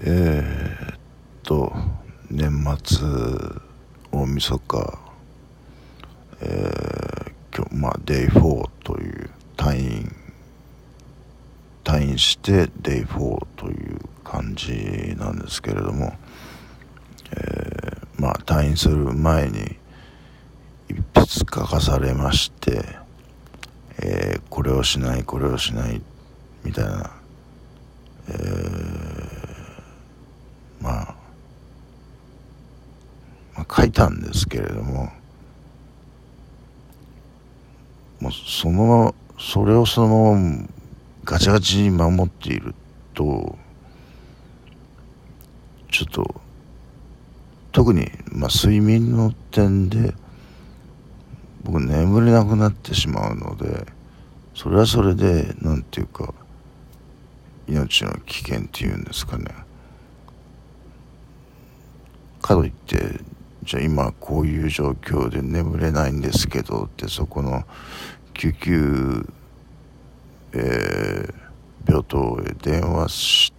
えー、っと年末大晦日えー、今日まあデイ4という退院退院してデイ4という感じなんですけれども、えー、まあ退院する前に一筆書かされまして、えー、これをしないこれをしないみたいな、えー、まあ、まあ書いたんですけれどももうそのそれをそのままガチガチに守っているとちょっと特に、まあ、睡眠の点で僕眠れなくなってしまうのでそれはそれで何て言うか命の危険っていうんですかね。かといってじゃあ今こういう状況で眠れないんですけどってそこの救急、えー、病棟へ電話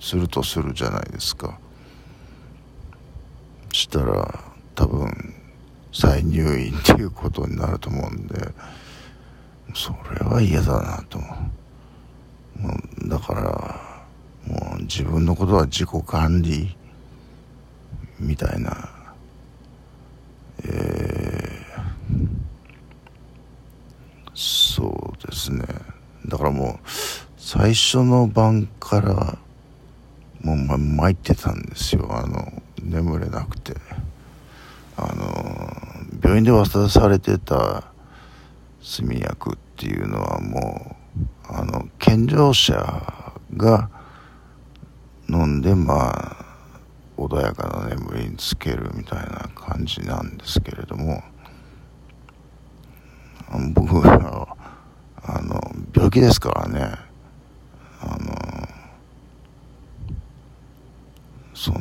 するとするじゃないですか。したら多分再入院っていうことになると思うんでそれは嫌だなと思う。だからもう自分のことは自己管理みたいなえー、そうですね。だからもう最初の晩からもう参ってたんですよ。あの眠れなくて。あの病院で渡されてた睡眠薬っていうのはもうあの健常者が飲んでまあ穏やかな眠りにつけるみたいな感じなんですけれども僕はあの病気ですからね。あのそん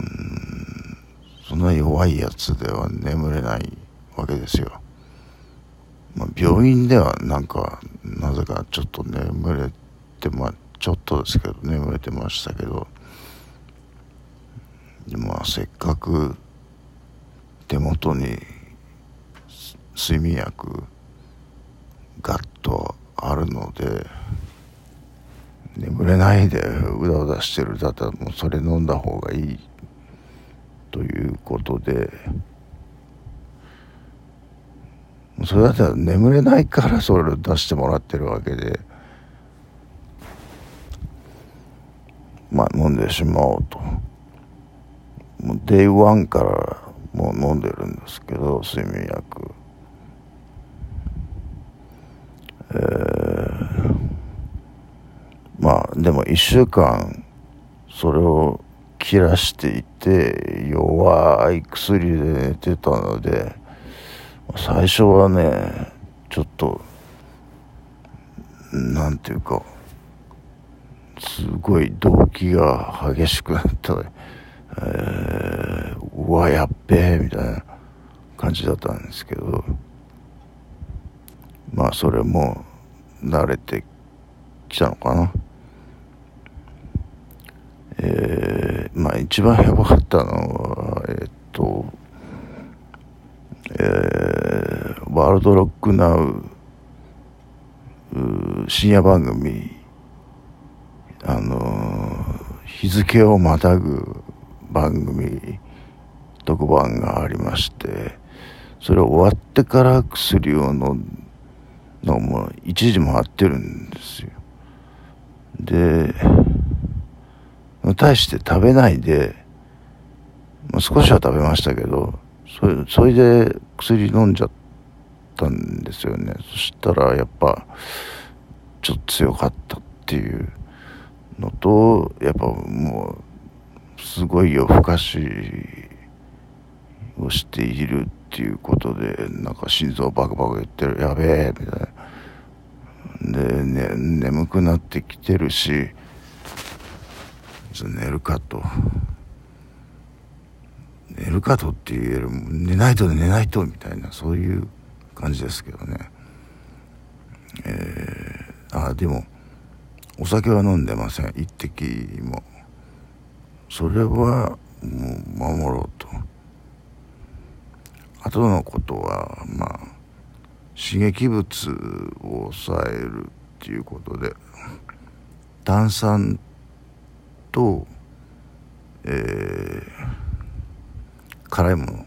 そんな弱いやつでは眠れないわけですよ、まあ、病院ではなんかなぜかちょっと眠れてまあちょっとですけど眠れてましたけどせっかく手元に睡眠薬ガッとあるので眠れないでうだうだしてるだったらもうそれ飲んだ方がいいということでそれだったら眠れないからそれを出してもらってるわけでまあ飲んでしまおうと。もう Day one からもう飲んでるんですけど睡眠薬。えー、まあでも1週間それを切らしていて弱い薬で寝てたので最初はねちょっとなんていうかすごい動機が激しくなった。えー、うわ、やっべえ、みたいな感じだったんですけど、まあ、それも慣れてきたのかな。えー、まあ、一番やばかったのは、えっと、えー、ワールドロックナウ深夜番組あの日付をまたぐ番組特番がありましてそれ終わってから薬を飲むのも一時回ってるんですよ。で大して食べないで、まあ、少しは食べましたけどそれそれで薬飲んじゃったんですよね。そしたらやっぱちょっと強かったっていうのとやっぱもうすごい夜更かしをしているっていうことでなんか心臓バクバク言ってる。やべえみたいな。で、ね、眠くなってきてるし寝るかと。寝るかとって言える。寝ないと寝ないとみたいな。そういう感じですけどね。えー、あでもお酒は飲んでません。一滴も。それはもう守ろうと。あとのことはまあ刺激物を抑えるっていうことで炭酸と、えー、辛いもの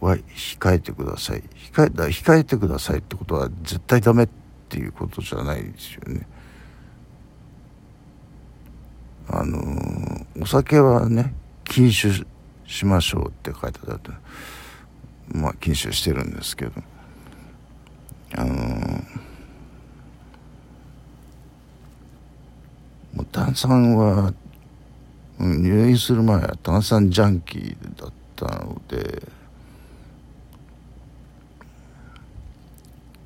は控えてください。控えだ控えてくださいってことは絶対ダメっていうことじゃないですよね。あの、お酒はね禁酒しましょうって書いてあってまあ禁酒してるんですけど。あの、もう炭酸は、入院する前は炭酸ジャンキーだったので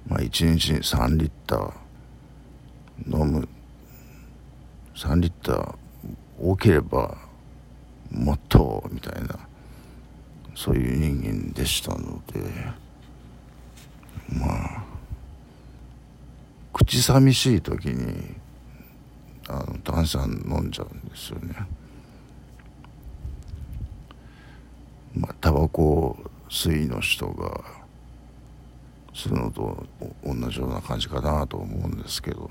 まあ1日に3リッター飲む。3リッター多ければもっとみたいなそういう人間でしたのでまあ口寂しい時にあの炭酸飲んじゃうんですよね。まあタバコ吸いの人がするのと同じような感じかなと思うんですけど。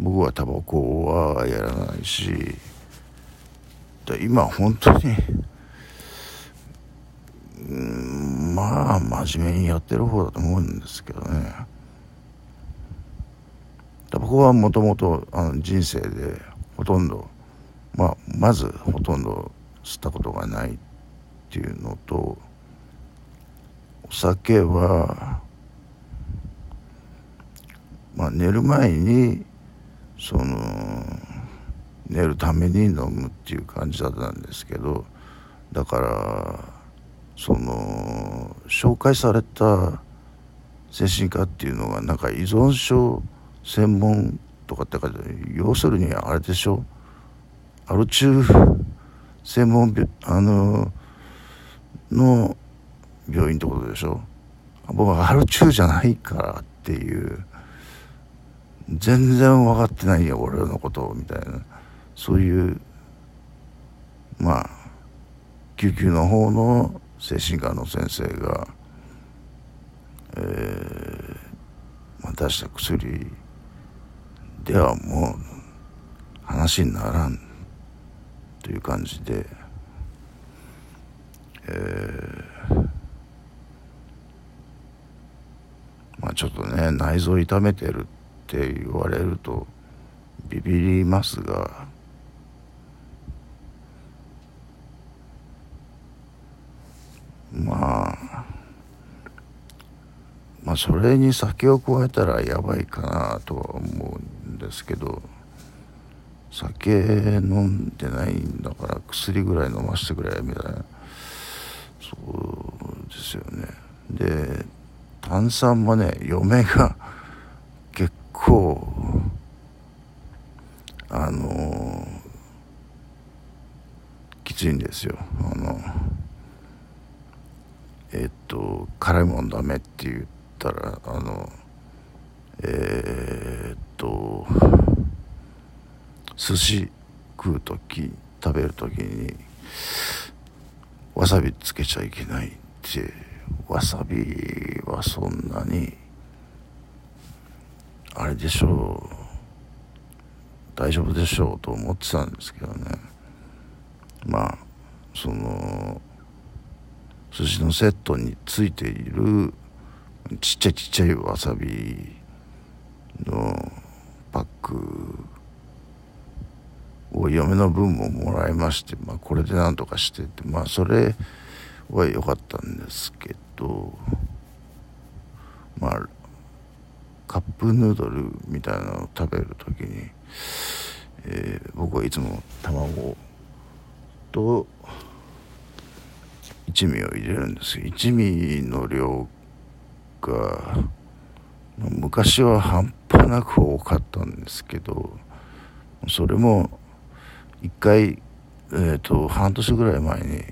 僕はタバコはやらないし今本当にうんまあ真面目にやってる方だと思うんですけどね。タバコはもともと人生でほとんどまあまずほとんど吸ったことがないっていうのとお酒はまあ寝る前にその寝るために飲むっていう感じだったんですけどだからその紹介された精神科っていうのがなんか依存症専門とかってか要するにあれでしょ。アル中専門病あのの病院ってことでしょ。僕はアル中じゃないからっていう全然分かってないよ俺のことみたいな。そういうまあ救急の方の精神科の先生が、えーまあ、出した薬ではもう話にならんという感じで、えー、まあちょっとね内臓痛めてる。ってって言われるとビビりますがまあまあそれに酒を加えたらやばいかなとは思うんですけど酒飲んでないんだから薬ぐらい飲ませてくれみたいな。そうですよね。で炭酸もね嫁が構あのきついんですよ。あのえっと辛いもんダメって言ったらあのえー、っと寿司食う時食べる時にわさびつけちゃいけないってわさびはそんなにあれでしょう。大丈夫でしょうと思ってたんですけどね。まあその寿司のセットについているちっちゃいちっちゃいわさびのパックを嫁の分ももらいまして、まあ、これでなんとかしててまあそれは良かったんですけどまあカップヌードルみたいなのを食べる時に、えー、僕はいつも卵と一味を入れるんです一味の量が昔は半端なく多かったんですけどそれも一回、えーと、半年ぐらい前に、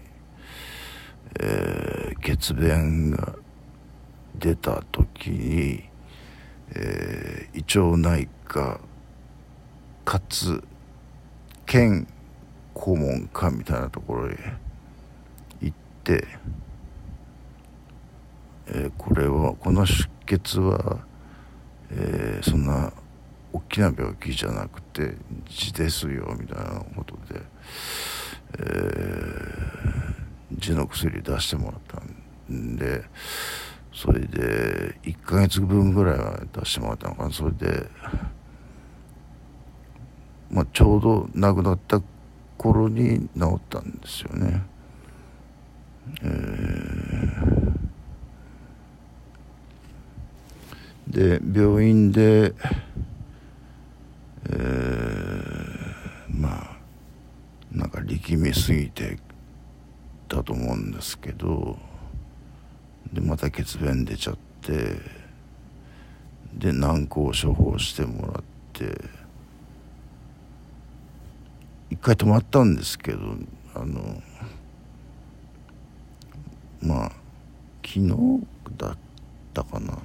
えー、血便が出た時にえー、胃腸内科かつ県顧問課みたいなところへ行って、えー、これはこの出血は、えー、そんな大きな病気じゃなくて痔ですよみたいなことで、え、痔の薬出してもらったんでそれで1ヶ月分ぐらいは出してもらったのかなそれで、まあ、ちょうど亡くなった頃に治ったんですよね。えー、で病院で、えー、まあなんか力みすぎてたと思うんですけどでまた血便出ちゃってで軟膏を処方してもらって一回止まったんですけどあのまあ昨日だったかな。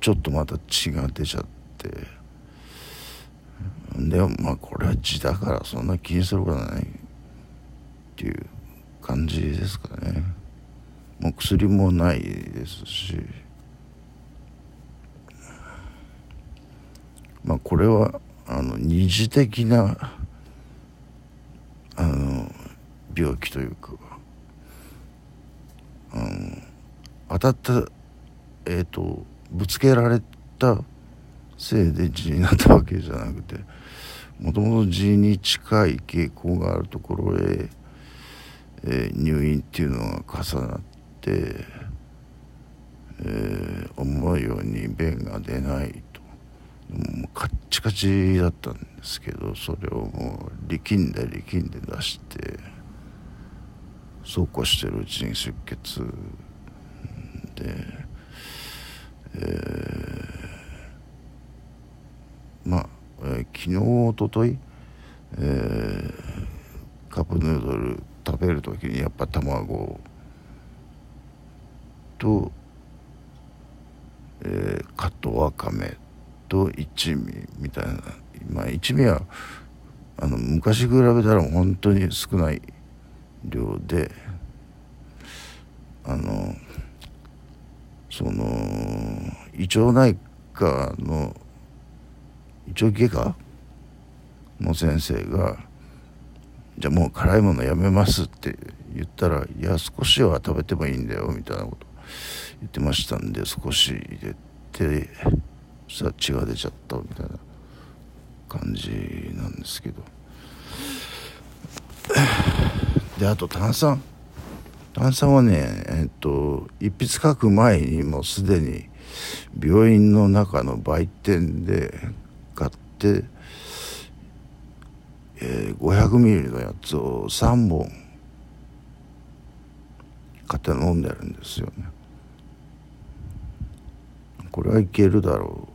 ちょっとまた血が出ちゃって。でまあこれは血だからそんな気にすることはないっていう感じですかね。もう薬もないですし。まあこれはあの二次的なあの病気というか。あの当たったえっ、ー、とぶつけられたせいで痔になったわけじゃなくてもともと痔に近い傾向があるところへえー、入院っていうのが重なって、えー、思うように便が出ないと。もうカッチカチだったんですけどそれをもう力んで力んで出してそうこうしてるうちに出血。で、えー、まあ、えー、昨日おととい、えー、カップヌードル食べる時にやっぱ卵をと、えー、カットわかめと一味みたいな。まあ一味はあの昔比べたら本当に少ない量であのその胃腸内科の胃腸外科の先生がじゃあもう辛いものやめますって言ったらいや少しは食べてもいいんだよみたいなこと。言ってましたんで少し入れてさあ血が出ちゃったみたいな感じなんですけど。であと炭酸。炭酸はねえっと一筆書く前にもうすでに病院の中の売店で買ってえー、500ミリのやつを3本買って飲んでるんですよね。これはいけるだろ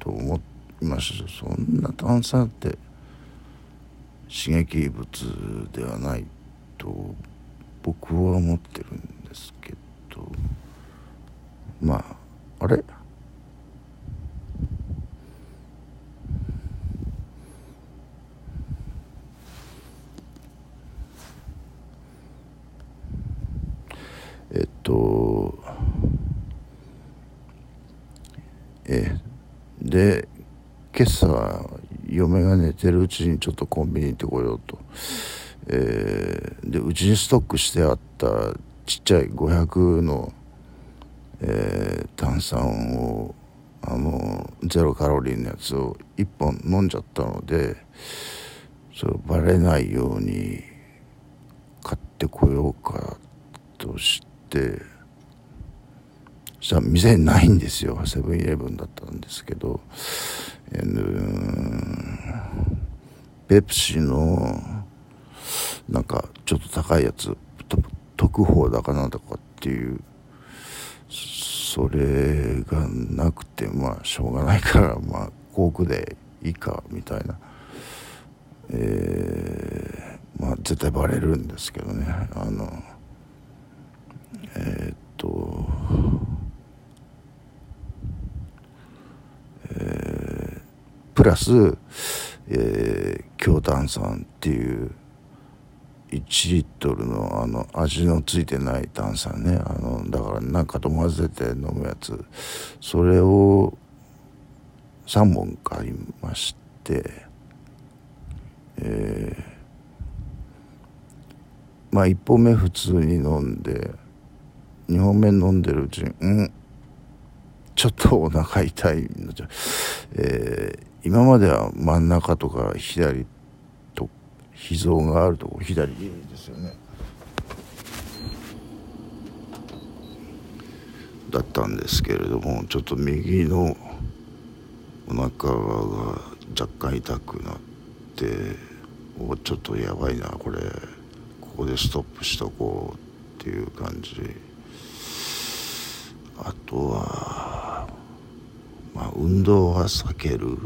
うと思いました。そんな炭酸って刺激物ではないと僕は思ってるんですけど。まああれ？えっとえで今朝嫁が寝てるうちにちょっとコンビニ行ってこようと、えー、でうちにストックしてあったちっちゃい500の、えー、炭酸をあのゼロカロリーのやつを1本飲んじゃったのでそれバレないように買ってこようかとして。したら店ないんですよ。セブンイレブンだったんですけど、ペプシのなんかちょっと高いやつ。特報だかなんだかっていう。それがなくてまあしょうがないからまあ航空でいいかみたいな。えー、まあ絶対バレるんですけどね。あのえー、っと、えー、プラス、えー、強炭酸っていう1リットルのあの味のついてない炭酸ね。あのだからなんかと混ぜて飲むやつ。それを3本買いましてえー、まあ1本目普通に飲んで2本目飲んでるうちにうんちょっとお腹痛いのじゃ、えー、今までは真ん中とか左と脾臓があるとこ左ですよね。だったんですけれどもちょっと右のお腹が若干痛くなっておちょっとやばいなこれ。ここでストップしとこうっていう感じ。あとはあ運動は避ける。うん。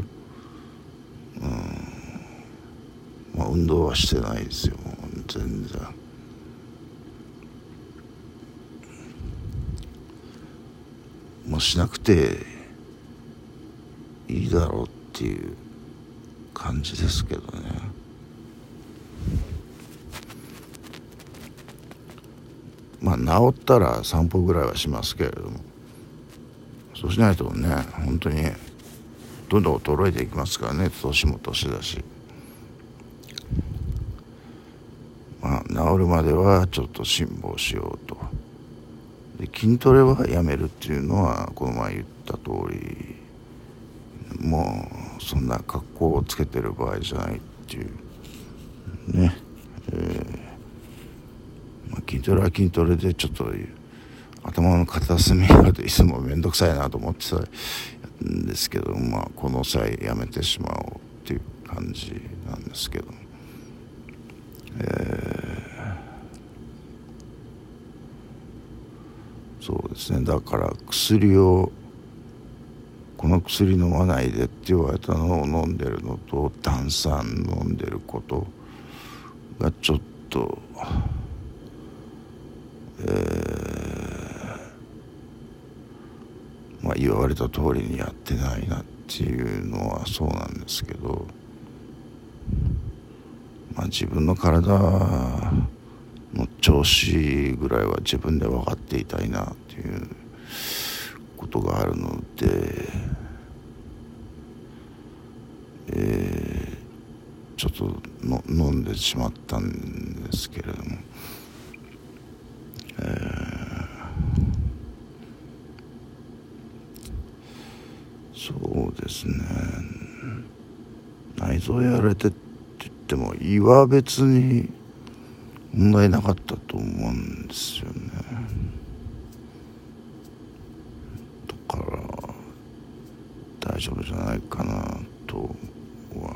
まあ運動はしてないですよ。全然。もうしなくていいだろうっていう感じですけどね。まあ治ったら散歩ぐらいはしますけれども。そうしないとね本当にどんどん衰えていきますからね年も年だし。まあ治るまではちょっと辛抱しようと。で筋トレはやめるっていうのはこの前言った通り。もうそんな格好をつけてる場合じゃないっていう。ね。えー、まあ、筋トレは筋トレでちょっと頭の片隅がいつも面倒くさいなと思ってたんですけどまあこの際やめてしまおうっていう感じなんですけどえー、そうですね。だから薬をこの薬飲まないでって言われたのを飲んでるのと炭酸飲んでることがちょっとえー、まあ言われた通りにやってないなっていうのはそうなんですけどまあ自分の体の調子ぐらいは自分で分かっていたいなっていうことがあるので、えー、ちょっとの飲んでしまったんですけれども、えー、そうですね内臓やられてって言っても胃は別に問題なかったと思うんですよねだから。大丈夫じゃないかなとは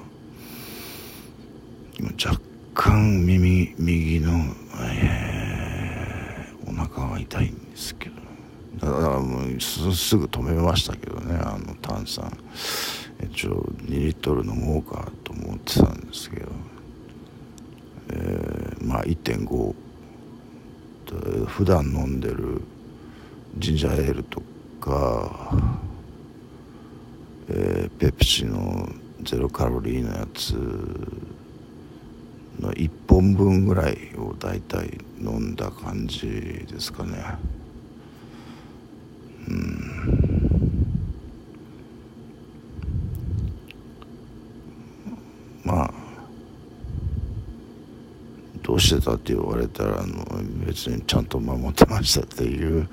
今若干耳右の、えー、お腹が痛いんですけどだからもうすぐ止めましたけどねあの炭酸。一応2リットル飲もうかと思ってたんですけど、えー、まあ1.5普段飲んでるジンジャーエールとかえー、ペプシのゼロカロリーのやつの1本分ぐらいを大体飲んだ感じですかね。うん。まあどうしてたって言われたらあの別にちゃんと守ってましたっていう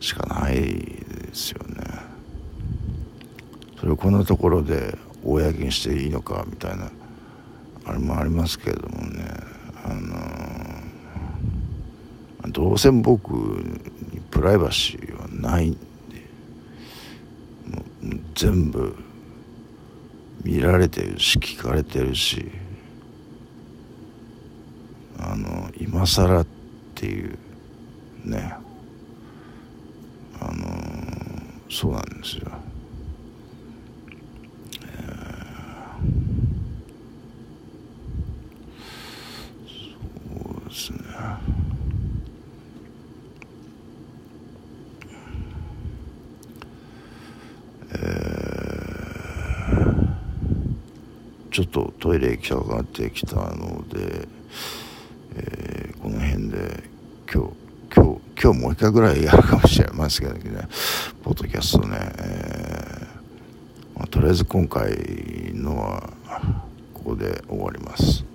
しかないですよね。それをこんなところで公にしていいのかみたいなあれもありますけれどもね。あのどうせ僕にプライバシーない全部見られてるし聞かれてるし。あの今更っていうね。あのそうなんですよちちょっとトイレ行きたくなってきたので、えー、この辺で今日今日今日もう一回ぐらいやるかもしれませんけどね。ポッドキャストね、えーまあ、とりあえず今回のはここで終わります。